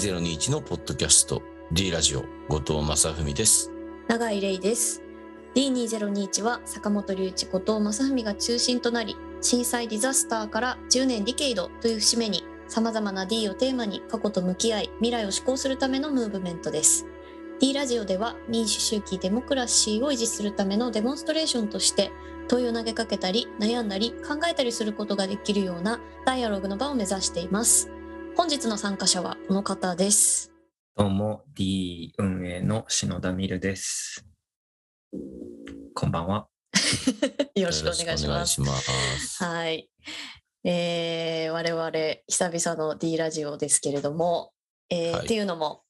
2021のポッドキャスト。D ラジオ。後藤正文です。永井玲です。D2021 は坂本龍一後藤正文が中心となり震災ディザスターから10年ディケイドという節目にさまざまな D をテーマに過去と向き合い未来を志向するためのムーブメントです。D ラジオでは民主主義デモクラシーを維持するためのデモンストレーションとして問いを投げかけたり悩んだり考えたりすることができるようなダイアログの場を目指しています。本日の参加者はこの方ですどうも D 運営の篠田美るです。こんばんは。よろしくお願いしますます。はい。えー、我々久々の D ラジオですけれども、えーはいっていうのも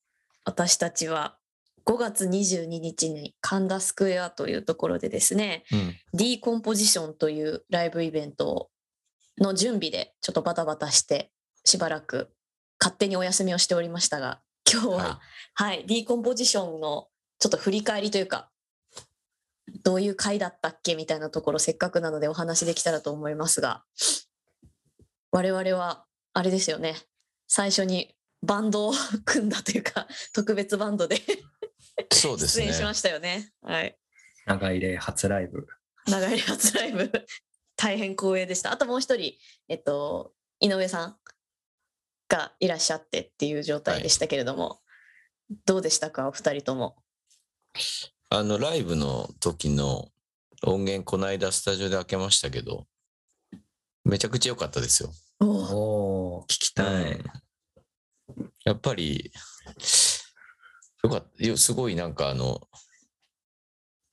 私たちは5月22日に神田スクエアというところでですねうん、D コンポジションというライブイベントの準備でちょっとバタバタしてしばらく勝手にお休みをしておりましたが今日は、ははい D コンポジションのちょっと振り返りというかどういう回だったっけみたいなところせっかくなのでお話できたらと思いますが我々はあれですよね最初にバンドを組んだというか 特別バンドでそうですね出演。しましたよね。はい長い例初ライブ。長い初ライブ大変光栄でしたあともう一人えっと井上さんがいらっしゃってっていう状態でしたけれども、どうでしたか？お二人ともあのライブの時の音源この間スタジオで開けましたけど、めちゃくちゃ良かったですよ。おお聞きたい。うんやっぱり、よかったよ。すごいなんかあの、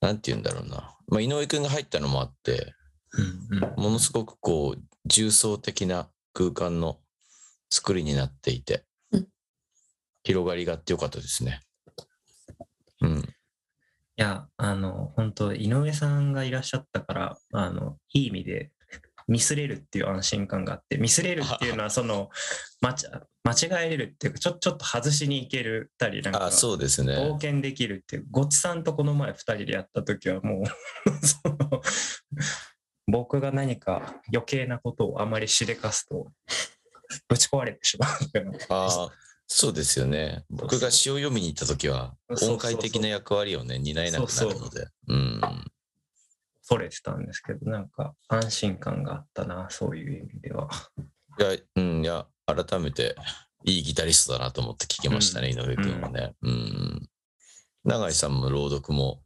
なんて言うんだろうな。まあ、井上くんが入ったのもあって、うんうんものすごくこう、重層的な空間の作りになっていて、うん広がりがあってよかったですね。うん。いや、あの、本当井上さんがいらっしゃったから、あの、いい意味でミスれるっていう安心感があって、ミスれるっていうのは、その、まち間違えれるっていうか、ちょちょっと外しに行けるたり、なんか、あ、そうです冒ね。険できるっていう、ごちさんとこの前2人でやった時はもう その僕が何か余計なことをあまりしでかすとぶち壊れてしまうあそうですよね。僕が詩を読みに行った時は、音階的な役割をね、担えなくなるので。うん。恐れてたんですけどなんか安心感があったなそういう意味では。いや、うん、いや、改めて、いいギタリストだなと思って聞きましたね、井上君はね。うん。永井さんも朗読も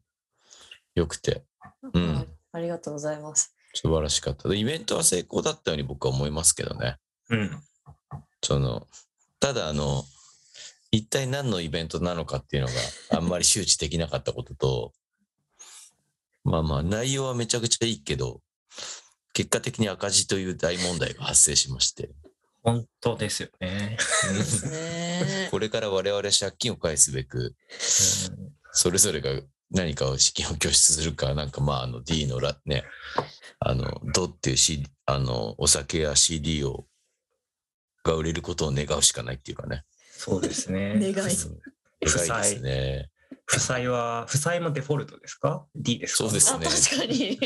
良くて、うんはいありがとうございます素晴らしかった。でイベントは成功だったように僕は思いますけどね。うん、その、ただ、あの、一体何のイベントなのかっていうのがあんまり周知できなかったことと、まあまあ、内容はめちゃくちゃいいけど、結果的に赤字という大問題が発生しまして、本当ですよね。これから我々は借金を返すべく、うんそれぞれが何かを資金を拠出するか、なんかまあ、あの D のらね、あの、ドっていう CD、あの、お酒や CD を、が売れることを願うしかないっていうかね。そうですね。願い願いですね。負債は負債もデフォルトですか ?D ですか？あそうですね確かに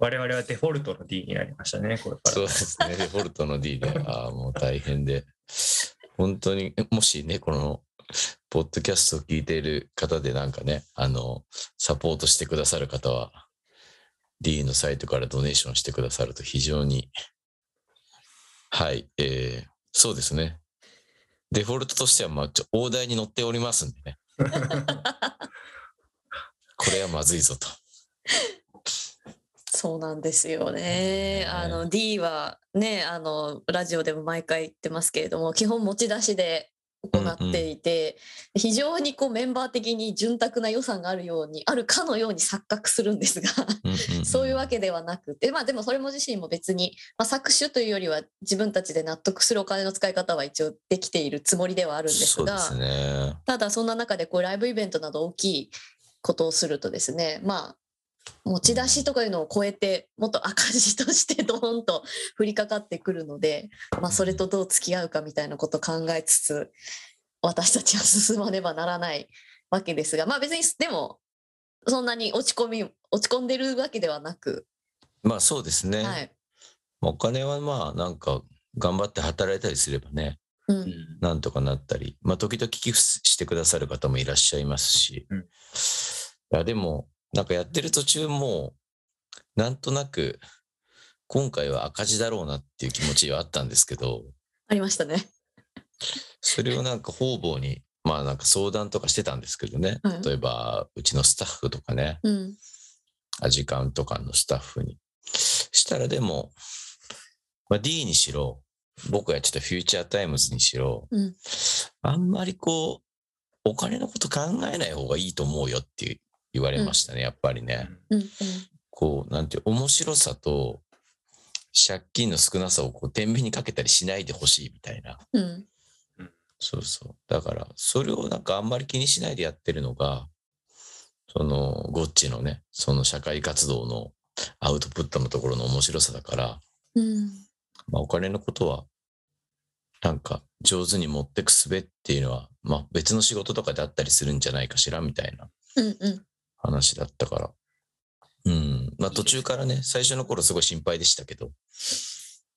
我々はデフォルトの D になりましたね、これから。そうですね。デフォルトの D で、ああ、もう大変で。本当に、もしね、この、ポッドキャストを聞いている方でなんかね、あの、サポートしてくださる方は、D のサイトからドネーションしてくださると非常に、はい、えー、そうですね。デフォルトとしては、まあ、ちょ大台に乗っておりますんでね。これはまずいぞと。そうなんですよねね。あの D はねあのラジオでも毎回言ってますけれども基本持ち出しで行っていて、非常にこうメンバー的に潤沢な予算があるようにあるかのように錯覚するんですがうんうんうんそういうわけではなくてまあでもそれも自身も別に、まあ、作詞というよりは自分たちで納得するお金の使い方は一応できているつもりではあるんですが。ね。ただそんな中でこうライブイベントなど大きいことをするとですねまあ持ち出しとかいうのを超えてもっと赤字としてドーンと降りかかってくるので、まあ、それとどう付き合うかみたいなことを考えつつ私たちは進まねばならないわけですがまあ別にでもそんなに落ち込み落ち込んでるわけではなく、まあそうですね。はい、お金はまあなんか頑張って働いたりすればね、う。うんんなんとかなったり、まあ、時々寄付してくださる方もいらっしゃいますし、うんいやでも、なんかやってる途中も、なんとなく、今回は赤字だろうなっていう気持ちはあったんですけど、ありましたね。それをなんか方々に、まあなんか相談とかしてたんですけどね、はい例えばうちのスタッフとかね、うん。アジカンとかのスタッフに。したらでも、まあ、D にしろ、僕がやってた Future Times にしろ、うんあんまりこう、お金のこと考えない方がいいと思うよって言われましたね、やっぱりね。うん。うん。こう、なんて面白さと借金の少なさをこう天秤にかけたりしないでほしいみたいな。うん。そうそう。だから、それをなんかあんまり気にしないでやってるのが、その、ゴッチのね、その社会活動のアウトプットのところの面白さだから、うん。まあ、お金のことは、なんか上手に持ってくすべっていうのは、まあ別の仕事とかであったりするんじゃないかしらみたいなうん。うん。話だったから。うん。まあ途中からね、最初の頃すごい心配でしたけど、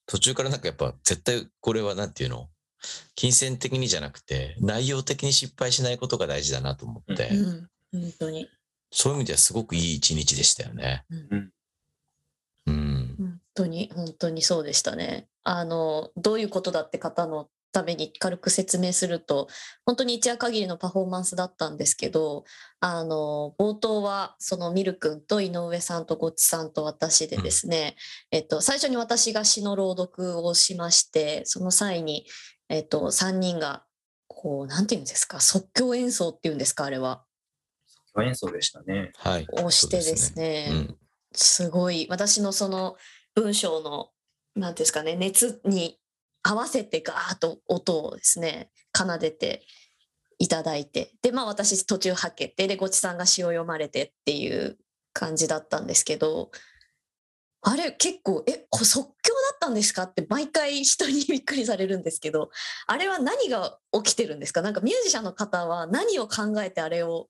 途中からなんかやっぱ絶対これはなんていうの？金銭的にじゃなくて、内容的に失敗しないことが大事だなと思って、うん。本当に。そういう意味ではすごくいい一日でしたよね。うんうん。本当に本当にそうでしたね。あのどういうことだって方のために軽く説明すると本当に一夜限りのパフォーマンスだったんですけどあの冒頭はそのミル君と井上さんとゴッチさんと私でですね、えっと、最初に私が詩の朗読をしましてその際に、えっと、3人がこうなんていうんですか即興演奏っていうんですかあれは演奏でしたね。はい。をしてですそうねうん。すごい私のその文章の何ですかね熱に合わせてガーッと音をですね奏でていただいて。でまあ私途中はけてでごちさんが詩を読まれてっていう感じだったんですけどあれ結構えこ即興だったんですか？って毎回人にびっくりされるんですけどあれは何が起きてるんですか？なんかミュージシャンの方は何を考えてあれを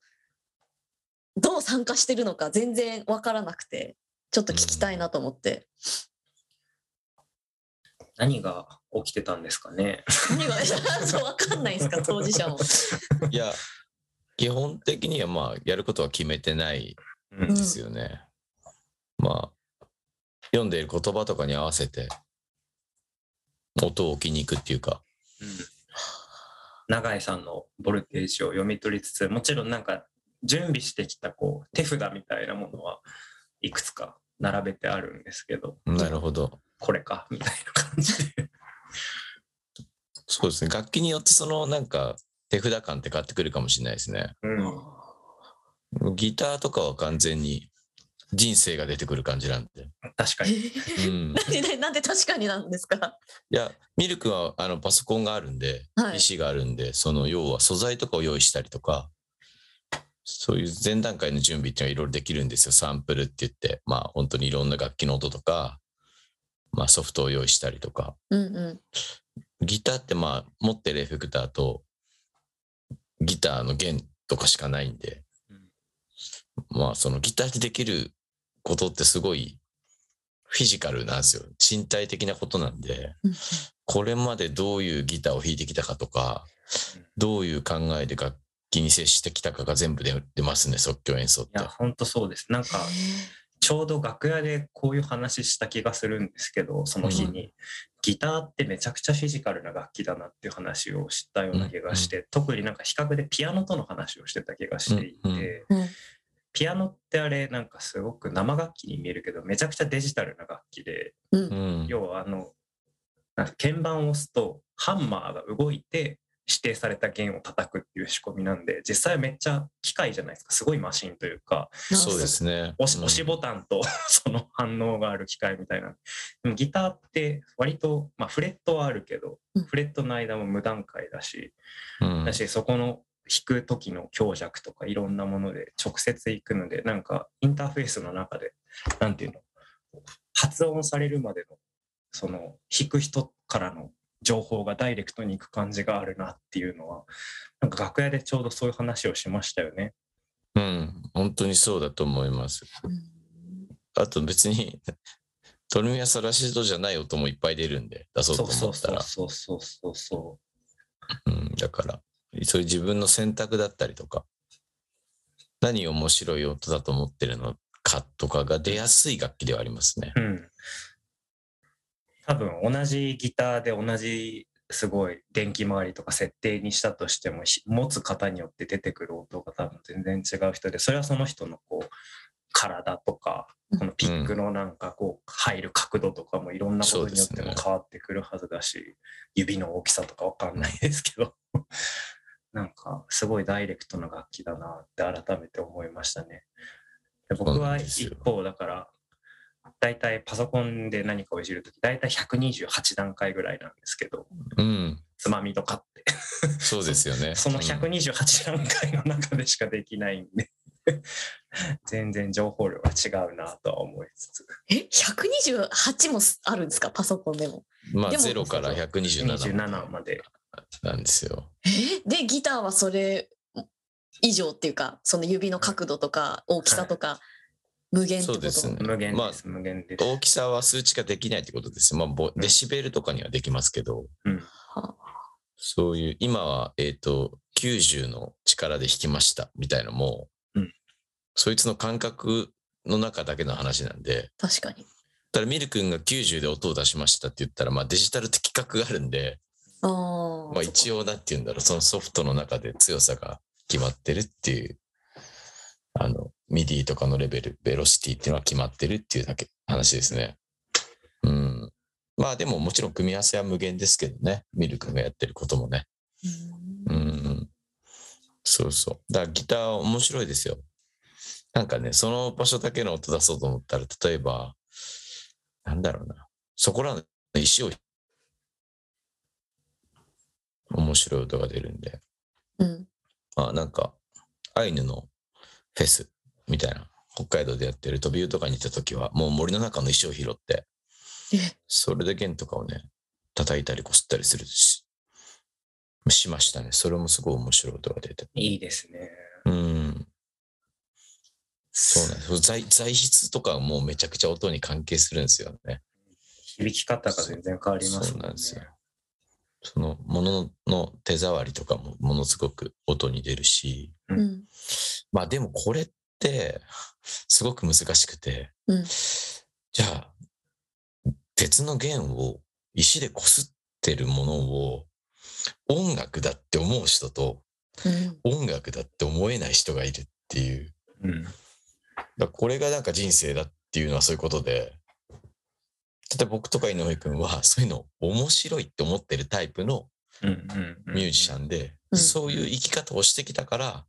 どう参加してるのか全然わからなくてちょっと聞きたいなと思って。何が起きてたんですかね？何が？そうわかんないですか？当事者も。いや、基本的にはまあ、やることは決めてないうんですよね。まあ、読んでいる言葉とかに合わせて、音を置きに行くっていうか、うん永井さんのボルテージを読み取りつつもちろんなんか準備してきたこう手札みたいなものはいくつか並べてあるんですけどなるほど。これかみたいな感じでそうですね。楽器によってそのなんか手札感って変わってくるかもしれないですね。うん、ギターとかは完全に人生が出てくる感じなんで。確かえに。うん。なんでなんで確かになんですか？いや、ミルクはあのパソコンがあるんで、はいがあるんで、その要は素材とかを用意したりとか、そういう前段階の準備っていうのはいろいろできるんですよ。サンプルって言って、まあ本当にいろんな楽器の音とか、まあソフトを用意したりとか。うんうん。ギターってまあ持ってるエフェクターとギターの弦とかしかないんで、まあそのギターでできることってすごいフィジカルなんですよ。身体的なことなんで、うんこれまでどういうギターを弾いてきたかとか、どういう考えで楽器に接してきたかが全部出出ますね、即興演奏って。いや。本当そうです。なんかちょうど楽屋でこういう話した気がするんですけどその日に、ギターってめちゃくちゃフィジカルな楽器だなっていう話を知ったような気がして、特になんか比較でピアノとの話をしてた気がしていて、うんうん。うんピアノってあれなんかすごく生楽器に見えるけどめちゃくちゃデジタルな楽器でうん。うん。要はあの鍵盤を押すとハンマーが動いて指定された弦を叩くっていう仕組みなんで実際めっちゃ機械じゃないですか。すごいマシンというかそうですね。押しうん。押しボタンと その反応がある機械みたいな。でもギターって割と、まあ、フレットはあるけどうん。フレットの間も無段階だしうん。だしそこの弾く時の強弱とかいろんなもので直接行くのでなんかインターフェースの中でなんていうの発音されるまでのその弾く人からの情報がダイレクトに行く感じがあるなっていうのはなんか楽屋でちょうどそういう話をしましたよね。うん、本当にそうだと思います。うんあと別に、トルミア・サラシドじゃない音もいっぱい出るんで、出そうとそうそう思ったら。そうそうそうそうそうん、だから、そういう自分の選択だったりとか、何面白い音だと思ってるのかとかが出やすい楽器ではありますね。うん。多分同じギターで同じすごい電気回りとか設定にしたとしてもひ持つ方によって出てくる音が多分全然違う人でそれはその人のこう体とかこのピックのなんかこう入る角度とかもいろんなことによっても変わってくるはずだし、指の大きさとかわかんないですけど。なんかすごいダイレクトな楽器だなって改めて思いましたね。で僕は一方だから大体パソコンで何かをいじるとき大体128段階ぐらいなんですけどうん、つまみとかって。そうですよね。そのうん。128段階の中でしかできないんで。全然情報量が違うなとは思いつつ。え？128もあるんですか？パソコンでも。まあ、でも0から127 27まで。なんですよ。え？でギターはそれ以上っていうかその指の角度とか大きさとか無限ってこと？そうですね。無限まあです、無限です。大きさは数値化できないってことです。よ。まあ、ボデシベルとかにはできますけど、はそういう、今は、えっ、と、90の力で弾きましたみたいのも、うん。そいつの感覚の中だけの話なんで、確かに。ただミル君が90で音を出しましたって言ったら、まあデジタル的規格があるんで、あーまあ一応だって言うんだろう、そのソフトの中で強さが決まってるっていう、あの、 MIDI とかのレベル、 velocity っていうのは決まってるっていうだけ話ですね。うん。まあでももちろん組み合わせは無限ですけどね、ミル君がやってることもね。うんうん。そうそう。だからギターは面白いですよ。なんかね、その場所だけの音出そうと思ったら、例えば、なんだろうな。そこらの石を、面白い音が出るんで。うんまあなんか、アイヌのフェスみたいな、北海道でやってる飛び湯とかに行った時は、もう森の中の石を拾って、えそれで弦とかをね、叩いたりこすったりするし、しましたね。それもすごい面白い音が出て。いいですね。うん。そうなんです。材材質とかもめちゃくちゃ音に関係するんですよね。響き方が全然変わりますそうなんんですよ。そのものの手触りとかもものすごく音に出るし、うんまあでもこれってすごく難しくて、うん。じゃあ鉄の弦を石でこすってるものを音楽だって思う人とうん。音楽だって思えない人がいるっていう。うん。だからこれがなんか人生だっていうのはそういうことで、例えば僕とか井上君はそういうの面白いって思ってるタイプのうんうんうん。ミュージシャンで、うん。そういう生き方をしてきたから、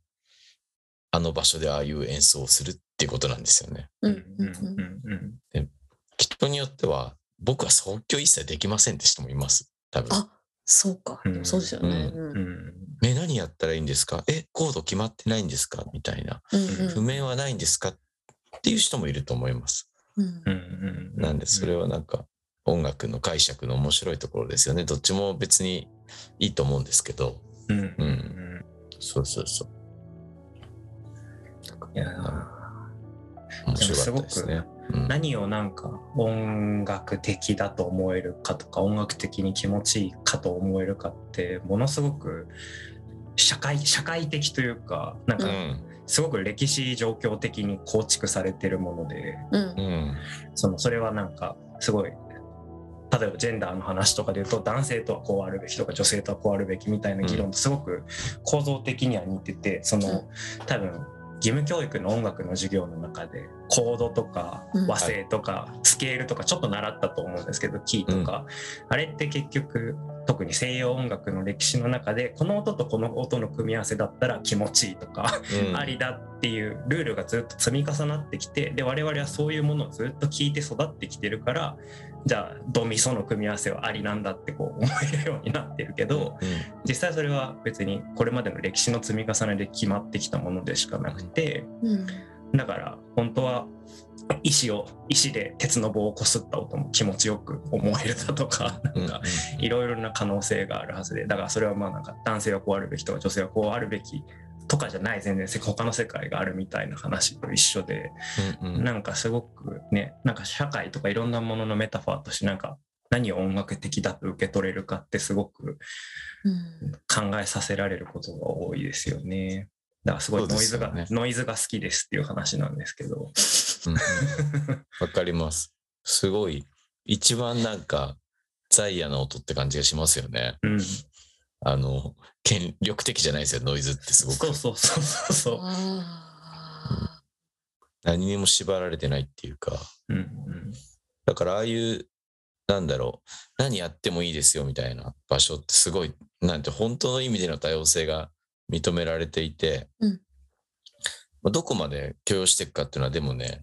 あの場所でああいう演奏をするっていうことなんですよね。ううんんうんうんうんうん人によっては、僕は即興一切できませんって人もいます。多分。あそうか、うんそうですよね。うんうんうんえ、何やったらいいんですか？え、コード決まってないんですか？みたいな。うん譜面はないんですか？っていう人もいると思います。うんうんうんうんなんで、それはなんか、音楽の解釈の面白いところですよね。どっちも別にいいと思うんですけど。うんうんうんそうそうそう。いやー面白かったですね。うん何をなんか音楽的だと思えるかとか音楽的に気持ちいいかと思えるかってものすごく社会社会的というかなんかうん。すごく歴史状況的に構築されてるものでうんうん。そのそれはなんかすごい例えばジェンダーの話とかで言うと男性とはこうあるべきとか女性とはこうあるべきみたいな議論とすごく構造的には似ててその多分義務教育の音楽の授業の中でコードとかうん。和声とかスケールとかちょっと習ったと思うんですけどキーとか、あれって結局特に西洋音楽の歴史の中でこの音とこの音の組み合わせだったら気持ちいいとか、うん。ありだっていうルールがずっと積み重なってきてで我々はそういうものをずっと聞いて育ってきてるからじゃあドミソの組み合わせはありなんだってこう思えるようになってるけど、実際それは別にこれまでの歴史の積み重ねで決まってきたものでしかなくてうん。だから本当は石を石で鉄の棒をこすった音も気持ちよく思えるだとかうん。なんかいろいろな可能性があるはずでだからそれはまあなんか男性はこうあるべきとか女性はこうあるべきとかじゃない全然他の世界があるみたいな話と一緒でうんうんなんかすごくねなんか社会とかいろんなもののメタファーとしてなんか何を音楽的だと受け取れるかってすごくうん考えさせられることが多いですよね。だからすごいノイズが、ねノイズが好きですっていう話なんですけど。うんうん わかります。すごい、一番なんか、ザイヤな音って感じがしますよね。うん、あの、権力的じゃないですよ、ノイズってすごく。そうそうそうそうそう。あ何にも縛られてないっていうか。うんうんだから、ああいう、なんだろう、何やってもいいですよみたいな場所ってすごい、なんて本当の意味での多様性が認められていて、うんまあどこまで許容していくかっていうのは、でもね、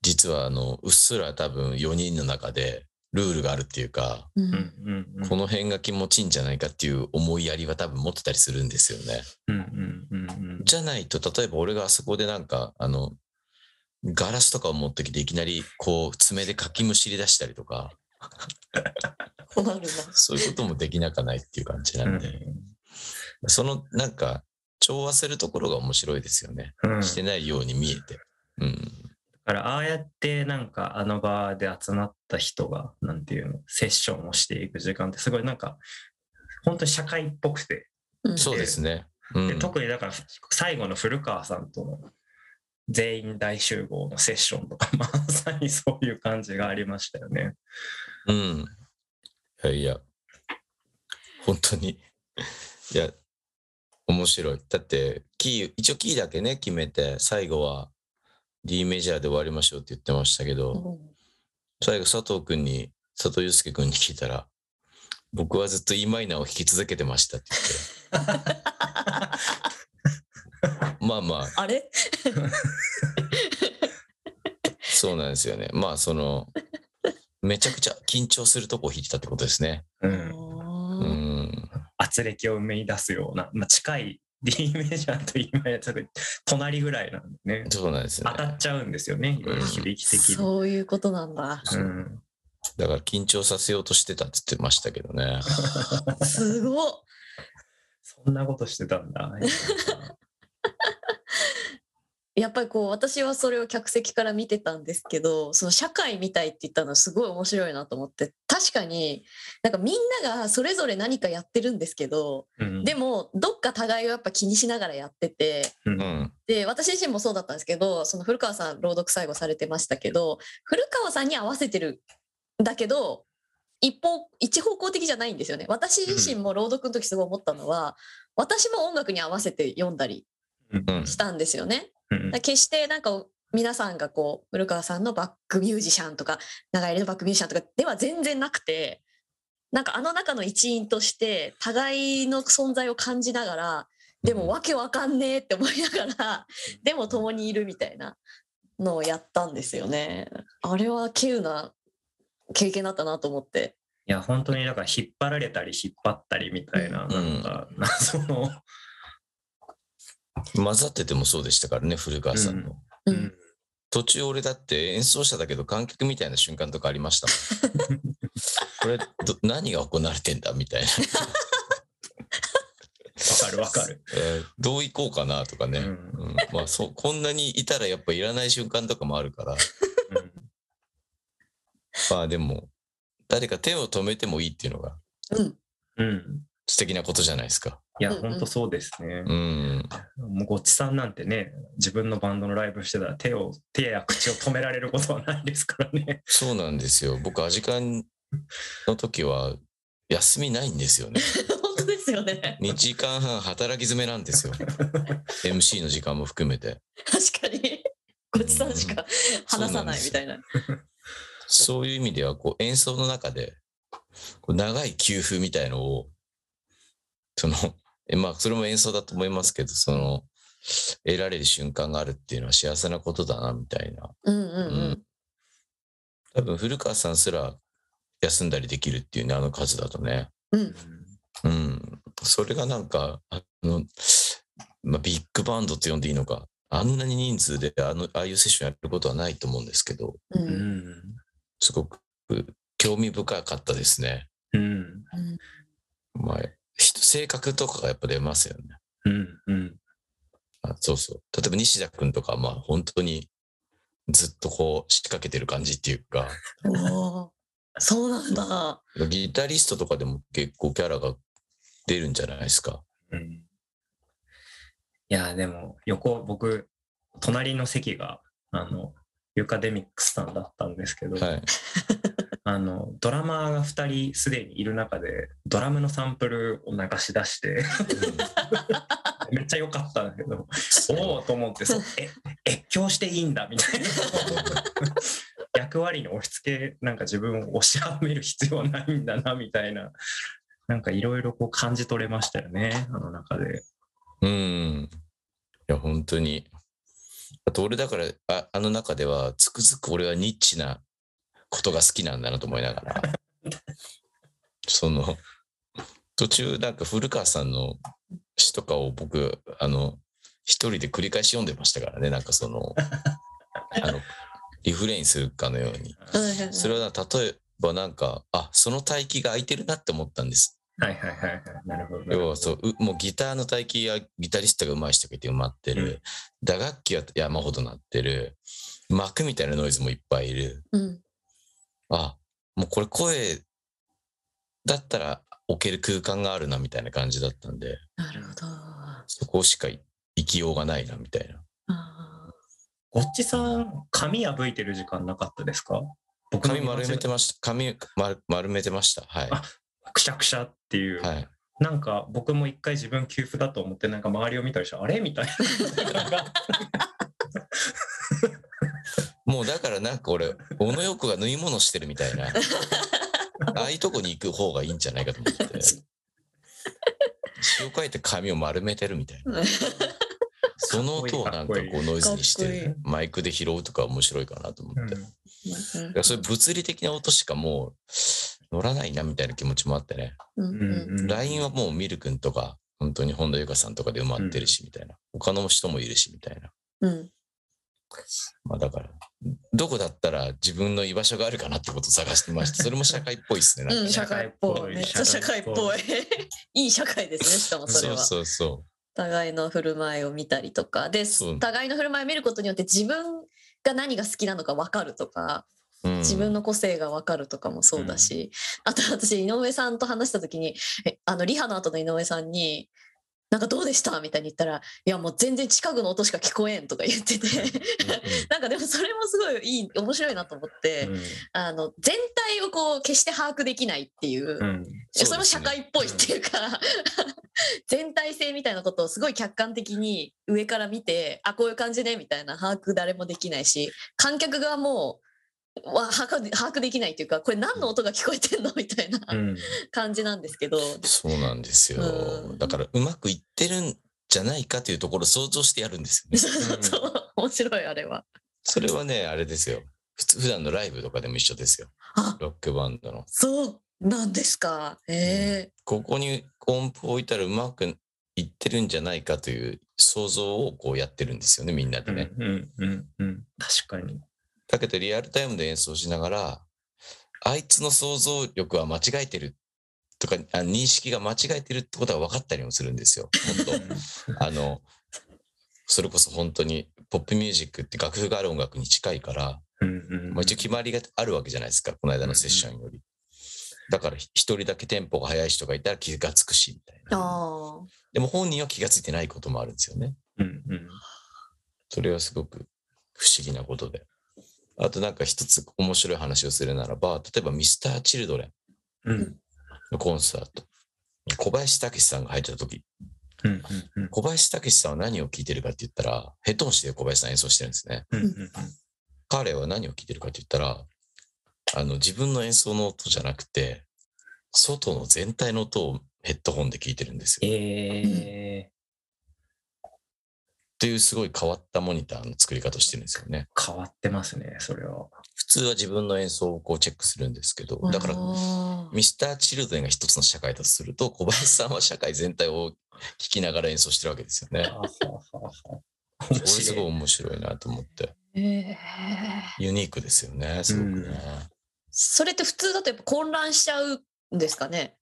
実はあの、うっすら多分4人の中でルールがあるっていうか、ーううんんうんうんこの辺が気持ちいいんじゃないかっていう思いやりは多分持ってたりするんですよね。うんうんうんうんじゃないと、例えば俺があそこでなんか、あの、ガラスとかを持ってきていきなりこう爪でかきむしり出したりとか、困るな。そういうこともできなかないっていう感じなんで、そのなんか調和するところが面白いですよね。うんしてないように見えて。うん。だからああやってなんかあの場で集まった人がなんていうのセッションをしていく時間ってすごいなんか本当に社会っぽくて、うんそうですね。うでん、特にだから最後の古川さんとの全員大集合のセッションとか まさにそういう感じがありましたよね。うん。いやいや、本当に、いや、面白い。だって、キー、一応キーだけね、決めて、最後は D メジャーで終わりましょうって言ってましたけど、うん最後佐藤君に、佐藤祐介君に聞いたら、僕はずっと E マイナーを弾き続けてましたって言って。まあまあ、あれ？そうなんですよね。まあ、その、めちゃくちゃ緊張するとこを弾いてたってことですね。う、うんん。圧力を生み出すような、まあ、近い D メジャーと今やつが隣ぐらいなんでねそうなんですよね。当たっちゃうんですよね響き的に。そういうことなんだ。うんだから緊張させようとしてたって言ってましたけどね。すごっ。そんなことしてたんだ。やっぱりこう私はそれを客席から見てたんですけどその社会みたいって言ったのはすごい面白いなと思って確かになんかみんながそれぞれ何かやってるんですけどうんでもどっか互いをやっぱ気にしながらやっててううんん。で私自身もそうだったんですけどその古川さん朗読最後されてましたけど古川さんに合わせてるんだけど一方一方向的じゃないんですよね私自身も朗読の時すごい思ったのは、私も音楽に合わせて読んだりうん。したんですよね。決してなんか皆さんがこう古川さんのバックミュージシャンとか長入のバックミュージシャンとかでは全然なくてなんかあの中の一員として互いの存在を感じながらでもわけわかんねえって思いながらでも共にいるみたいなのをやったんですよね。あれは稀有な経験だったなと思って。いや本当にだから引っ張られたり引っ張ったりみたいな、うんなんかその、混ざっててもそうでしたからね、古川さんの。ううんん途中俺だって演奏者だけど観客みたいな瞬間とかありましたもん。これど何が行われてんだみたいな。わかるわかる。えーどう行こうかなとかね。うんうんまあそうこんなにいたらやっぱいらない瞬間とかもあるから。まあでも、誰か手を止めてもいいっていうのがうん素敵なことじゃないですか。いや、本当そうですね。うん。もうごっちさんなんてね、自分のバンドのライブしてたら手を、手や口を止められることはないですからね。そうなんですよ。僕、アジカンの時は休みないんですよね。本当ですよね。2時間半働き詰めなんですよ。MC の時間も含めて。確かに。ごちさんしか話さないみたいな。そういう意味では、こう演奏の中で、こう長い休符みたいのを、その、えまあ、それも演奏だと思いますけど、その、得られる瞬間があるっていうのは幸せなことだな、みたいな。うんうんうん。多分、古川さんすら休んだりできるっていうね、あの数だとね。うんうん。それがなんか、あの、まあ、ビッグバンドと呼んでいいのか、あんなに人数であのああいうセッションやることはないと思うんですけど、ううんん。すごく興味深かったですね。うん。まあ、人性格とかがやっぱ出ますよね。うん。うん。あそうそう。例えば西田君とか、まあ本当にずっとこう仕掛けてる感じっていうか、そうなんだ。ギタリストとかでも結構キャラが出るんじゃないですか。うん、いや、でも、横、僕、隣の席が、あの、ユカデミックスさんだったんですけど、はい。あの、ドラマーが2人すでにいる中で、ドラムのサンプルを流し出して、めっちゃ良かったんだけど、おおと思ってそう、え、越境していいんだみたいな。役割に押し付け、なんか自分を押しはめる必要はないんだなみたいな、なんかいろいろこう感じ取れましたよね、あの中で。うん。いや、本当に。あと俺だから、ああの中では、つくづく俺はニッチなことが好きなんだなと思いながら。その、途中なんか古川さんの詩とかを僕、あの、一人で繰り返し読んでましたからね、なんかその、あの、リフレインするかのように。それはな例えばなんか、あ、その帯域が空いてるなって思ったんです。はいはいはいはい。なるほど。要はそう、うもうギターの帯域やギタリストが上手い人がいて埋まってる。うん打楽器は山ほど鳴ってる。幕みたいなノイズもいっぱいいる。うん。あ、もうこれ声だったら置ける空間があるなみたいな感じだったんで、なるほど。そこしか生きようがないなみたいな。あごっちさん、髪破いてる時間なかったですか？僕の髪丸めてました。髪丸丸めてました。はい。あくしゃくしゃっていう。はい。なんか僕も一回自分給付だと思ってなんか周りを見たりしてあれ？みたいな もうだからなんか俺、小野洋子が縫い物してるみたいな。ああいうとこに行く方がいいんじゃないかと思って。詩を書いて髪を丸めてるみたいな。ーその音をなんかこうノイズにして、マイクで拾うとか面白いかなと思って。うんだからそういう物理的な音しかもう乗らないなみたいな気持ちもあってね。LINE はもうミル君とか、本当に本田由香さんとかで埋まってるしみたいな。他の人もいるしみたいな。うん。まあだから、どこだったら自分の居場所があるかなってことを探してました。それも社会っぽいですね。うん、ね社会っぽい。めっちゃ社会っぽい。いい社会ですね、しかもそれは。そうそうそ互いの振る舞いを見たりとかで互いの振る舞いを見ることによって自分が何が好きなのか分かるとかう。うん自分の個性が分かるとかもそうだし、あと私井上さんと話した時にえあのリハの後の井上さんに「なんかどうでした?」みたいに言ったら「いやもう全然近くの音しか聞こえん」とか言ってて なんかでもそれもすごいいい面白いなと思って、あの全体をこう決して把握できないっていう。うん。うんいやそれも社会っぽいっていうか、全体性みたいなことをすごい客観的に上から見てあこういう感じねみたいな把握誰もできないし観客側もわ把握把握できないっていうかこれ何の音が聞こえてんの？みたいなうん感じなんですけど、そうなんですよ。うんだからうまくいってるんじゃないかというところを想像してやるんですよね。そうそう面白いあれは。それはね、あれですよ。普通普段のライブとかでも一緒ですよ。あロックバンドの。そうなんですか。えここに音符を置いたらうまくいってるんじゃないかという想像をこうやってるんですよね、みんなでね。うんうんうん確かに。だけどリアルタイムで演奏しながら、あいつの想像力は間違えてるとか、あ認識が間違えてるってことが分かったりもするんですよ。本当あの、それこそ本当にポップミュージックって楽譜がある音楽に近いから、まあ、一応決まりがあるわけじゃないですか、この間のセッションより。だから一人だけテンポが速い人がいたら気がつくし、みたいー、な。でも本人は気がついてないこともあるんですよね。うんうんそれはすごく不思議なことで。あとなんか一つ面白い話をするならば、例えばミスター・チルドレンうんのコンサート。小林武史さんが入ってた時、うんうん小林武史さんは何を聴いてるかって言ったら、ヘッドホンして小林さん演奏してるんですね。うんうん彼は何を聴いてるかって言ったら、あの自分の演奏の音じゃなくて、外の全体の音をヘッドホンで聴いてるんですよ。っえていうすごい変わったモニターの作り方をしてるんですよね。ー、変わってますね、それは。普通は自分の演奏をこうチェックするんですけど、だからミスター・チルドレンが一つの社会だとすると、小林さんは社会全体を聴きながら演奏してるわけですよね。これすごい面白いなと思って。えーユニークですよね、すごくね。それって普通だとやっぱ混乱しちゃうんですかね？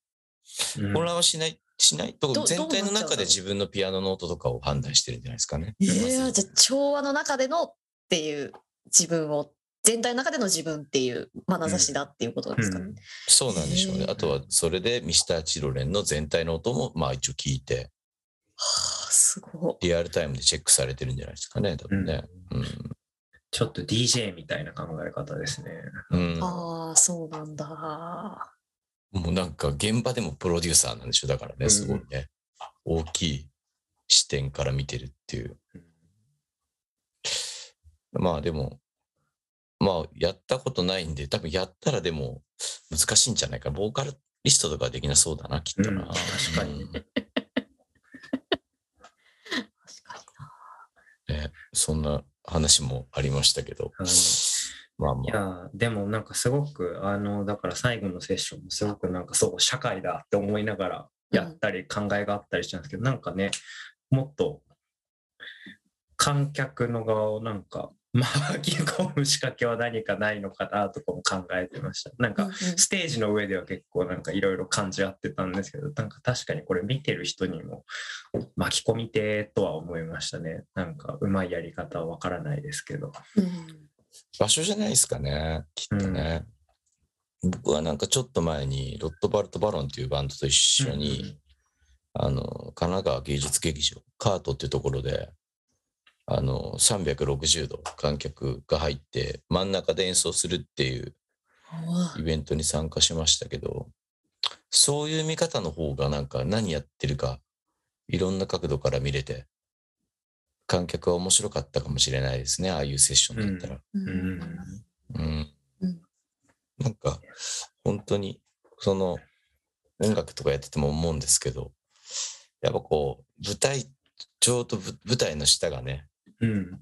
うん混乱はしない、しないとど全体の中で自分のピアノの音とかを判断してるんじゃないですかね。えー、じゃあ調和の中でのっていう自分を全体の中での自分っていう眼差しだっていうことですかね？うんそうなんでしょうね。あとはそれでミスターチロレンの全体の音もまあ一応聞いて、はあ、すごい。リアルタイムでチェックされてるんじゃないですかね、多分ね。うん。ちょっと DJ みたいな考え方ですね。うん、ああ、そうなんだ。もうなんか現場でもプロデューサーなんでしょ、だからね、すごいね。大きい視点から見てるっていう。まあでも、まあやったことないんで、多分やったらでも難しいんじゃないかな。ボーカリストとかはできなそうだな、きっとな。うん確かにうん 確かにな。ね、そんな話もありましたけど。あのまあまあ。いやーでもなんかすごくあのだから最後のセッションもすごくなんかそう社会だって思いながらやったり考えがあったりしたんですけど、なんかねもっと観客の側をなんか巻き込む仕掛けは何かないのかなとかも考えてました。なんかうんうん。ステージの上では結構なんかいろいろ感じ合ってたんですけどなんか確かにこれ見てる人にも巻き込みてーとは思いましたね。なんかうまいやり方はわからないですけど。うん場所じゃないですかね、きっとね。僕はなんかちょっと前に、ロットバルト・バロンっていうバンドと一緒に、あの、神奈川芸術劇場、カートっていうところで、あの、360度観客が入って、真ん中で演奏するっていうあイベントに参加しましたけど、そういう見方の方がなんか何やってるか、いろんな角度から見れて、観客は面白かったかもしれないですね、ああいうセッションだったら。うん。うん。うん。うん。なんか、本当に、その、音楽とかやってても思うんですけど、やっぱこう、舞台、ちょうどぶ舞台の下がね、うん。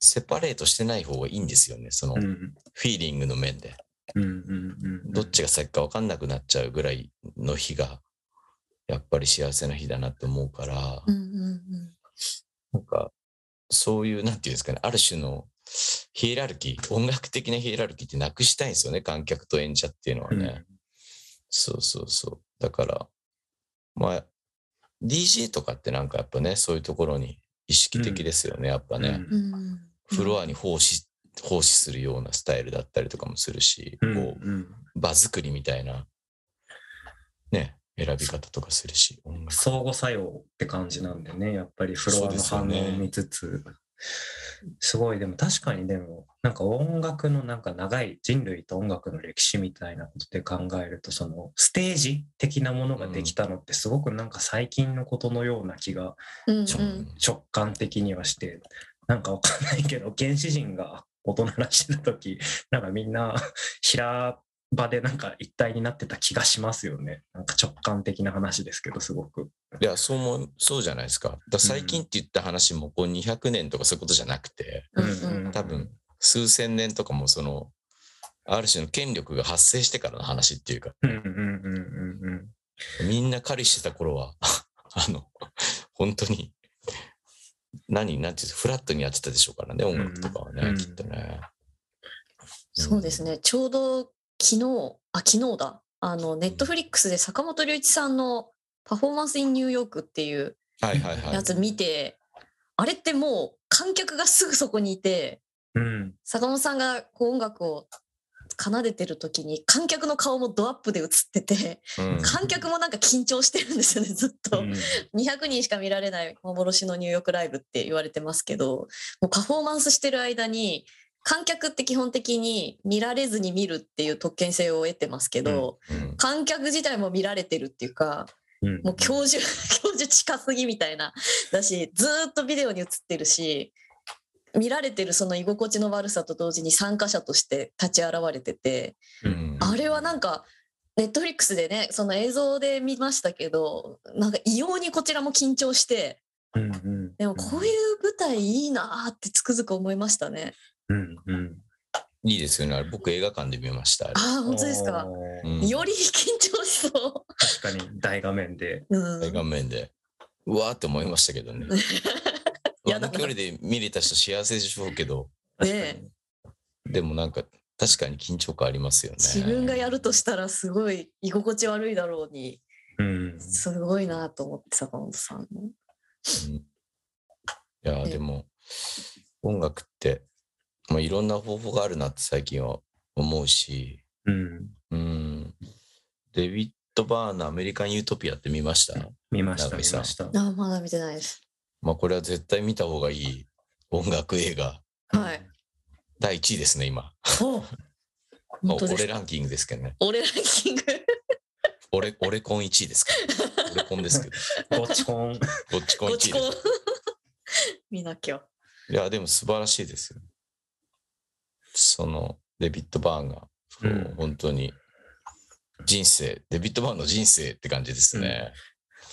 セパレートしてない方がいいんですよね、その、フうん。ィーリングの面で。うんうんうんどっちが先か分かんなくなっちゃうぐらいの日が、やっぱり幸せな日だなって思うから、うんうん。なんか、そういう、なんていうんですかね、ある種のヒエラルキー、音楽的なヒエラルキーってなくしたいんですよね、観客と演者っていうのはね。そうそうそう。だから、まあ、DJ とかってなんかやっぱね、そういうところに意識的ですよね、やっぱね。うんうんフロアに奉仕、奉仕するようなスタイルだったりとかもするし、うんこうんう、場作りみたいな、ね、選び方とかするし、音楽。相互作用って感じなんでね、やっぱりフロアの反応を見つつ、すごい、でも確かにでも、なんか音楽のなんか長い人類と音楽の歴史みたいなことで考えると、そのステージ的なものができたのってすごくなんか最近のことのような気がうん直感的にはして、なんかわかんないけど、原始人が音鳴らしてた時、なんかみんな平場でなんか一体になってた気がしますよね。なんか直感的な話ですけど、すごく。いや、そう思う、そうじゃないですか。だ最近って言った話も、こう200年とかそういうことじゃなくて、うんうん多分、数千年とかもその、ある種の権力が発生してからの話っていうか、うんうんうんうんうん。みんな狩りしてた頃は、あの、本当に、何、なんていうのフラットにやってたでしょうからね、音楽とかはね、うんきっとね。そうですね。ちょうど昨日、あ、昨日だ。あの、ネットフリックスで坂本龍一さんのパフォーマンス・イン・ニューヨークっていうはいはいはい。やつ見て、あれってもう観客がすぐそこにいて、うん坂本さんがこう音楽を奏でてる時に観客の顔もドアップで映ってて、うん観客もなんか緊張してるんですよね、ずっと。うん200人しか見られない幻のニューヨークライブって言われてますけどもうパフォーマンスしてる間に観客って基本的に見られずに見るっていう特権性を得てますけど、うん。観客自体も見られてるっていうかうん。もう教授 教授近すぎみたいなだしずーっとビデオに映ってるし見られてるその居心地の悪さと同時に参加者として立ち現れててうん。あれはなんかネットフリックスでねその映像で見ましたけどなんか異様にこちらも緊張してうんうん。でもこういう舞台いいなーってつくづく思いましたね。うんうんいいですよね。あれ僕映画館で見ました。あれああ本当ですか？うんより緊張しそ確かに大画面で。う。うん大画面で。うわーって思いましたけどね。やだなあの距離で見れた人幸せでしょうけど、ねにでもなんか確かに緊張感ありますよね。自分がやるとしたらすごい居心地悪いだろうにうんすごいなと思って坂本さんの。うんいや、ねでも、音楽って、まあ、いろんな方法があるなって最近は思うし、うん。うん。デビッド・バーンのアメリカン・ユートピアって見ました？見ました、見ました。あまだ見てないです。まあこれは絶対見た方がいい音楽映画はい。第1位ですね、今。おまあ俺ランキングですけどね。俺ランキング。俺、俺コン1位ですから。俺コンですけど。ゴチコン。こっちコン1位ですこっちこ。見なきゃ。いや、でも素晴らしいですよ。その、デビッド・バーンが、そううん本当に、人生、デビッド・バーンの人生って感じですね。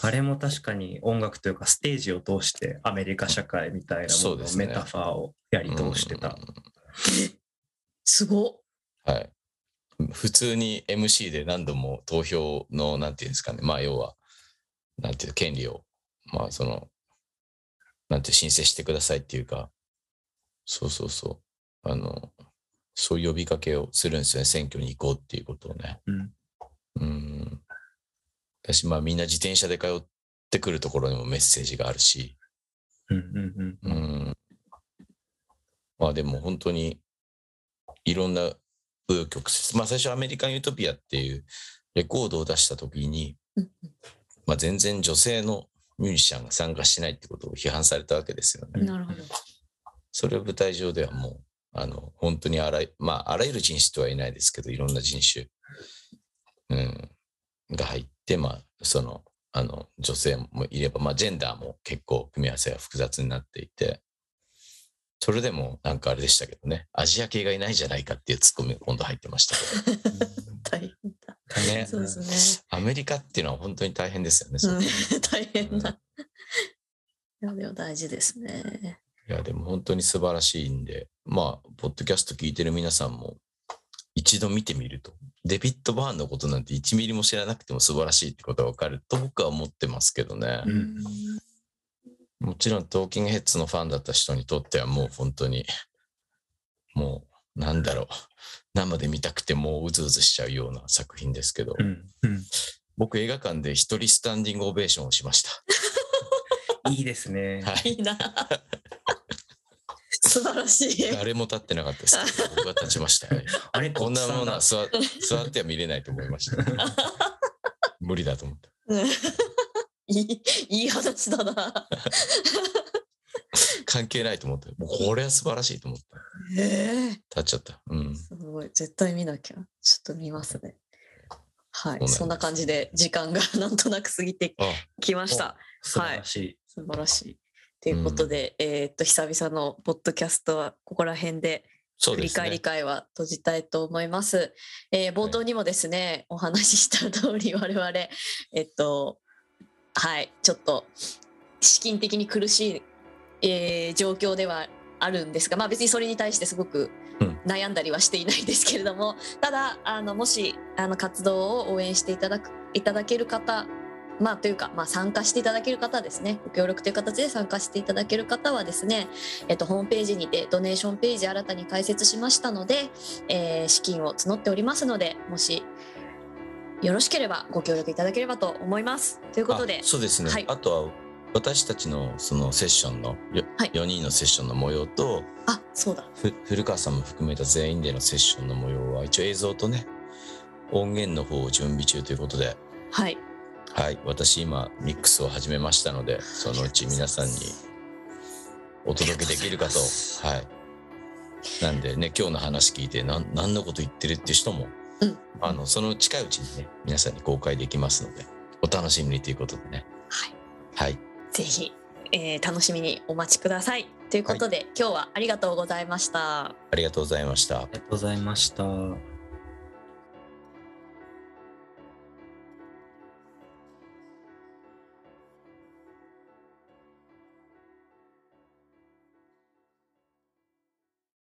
あれも確かに音楽というかステージを通してアメリカ社会みたいなもののそうですねメタファーをやり通してた。うんすごっ。はい。普通に MC で何度も投票の、なんていうんですかね、まあ要は、なんていう権利を、まあその、なんて申請してくださいっていうか、そうそうそう、あの、そういう呼びかけをするんですよね、選挙に行こうっていうことをね。うんうん。私、まあみんな自転車で通ってくるところにもメッセージがあるし、うんうんううんん。まあでも本当にいろんな紆余曲折。まあ最初アメリカン・ユートピアっていうレコードを出した時に、うんまあ全然女性のミュージシャンが参加しないってことを批判されたわけですよね。なるほど。それを舞台上ではもう、あの、本当にあらゆ、まああらゆる人種とはいないですけど、いろんな人種、うん、が入って、まあその、あの、女性もいれば、まあジェンダーも結構組み合わせが複雑になっていて、それでもなんかあれでしたけどね、アジア系がいないじゃないかっていうツッコミが今度入ってましたけど、大変だ。ねそうですね。アメリカっていうのは本当に大変ですよね。うん、大変だ。いや、でも大事ですね。いや、でも本当に素晴らしいんで、まあ、ポッドキャスト聞いてる皆さんも一度見てみると、デビッド・バーンのことなんて1ミリも知らなくても素晴らしいってことがわかると僕は思ってますけどね。うんもちろん、トーキングヘッズのファンだった人にとってはもう本当に、もう、なんだろう、生で見たくてもううずうずしちゃうような作品ですけど、うんうん僕映画館で一人スタンディングオベーションをしました。いいですね。はい。いいな。素晴らしい。誰も立ってなかったですけど、僕は立ちました。はいあれ、こんなものだは座座っては見れないと思いました。無理だと思った。う んいいいい話だな。関係ないと思った。もうこれは素晴らしいと思った。ええ立っちゃった。うん。すごい。絶対見なきゃ。ちょっと見ますね。はい。そんな感じで時間がなんとなく過ぎてあ、きました。素晴らしい。素晴らしい。ということで、えーっと、久々のポッドキャストはここら辺で振り返りね。会は閉じたいと思います。えー冒頭にもですね、お話しした通り 我々、えっと、はい、ちょっと資金的に苦しい、えー状況ではあるんですが、まあ別にそれに対してすごくうん悩んだりはしていないですけれども、ただ、あの、もし、あの、活動を応援していただく、いただける方、まあというか、まあ参加していただける方ですね、ご協力という形で参加していただける方はですね、えっと、ホームページにてドネーションページ新たに開設しましたので、えー資金を募っておりますのでもしよろしければご協力いただければと思います。ということであそうですね。はい。あとは、私たちのそのセッションの、よはい。4人のセッションの模様と、あそうだ。ふ古川さんも含めた全員でのセッションの模様は、一応映像とね、音源の方を準備中ということで、はいはい、私今ミックスを始めましたので、そのうち皆さんにお届けできるかと。はい。なんでね、今日の話聞いて、なん何のこと言ってるって人も、うんあの、その近いうちにね、皆さんに公開できますので、お楽しみにということでね。はいはい。ぜひ、えー楽しみにお待ちください。ということで、今日はありがとうございました。ありがとうございましたあ。りがとうございました。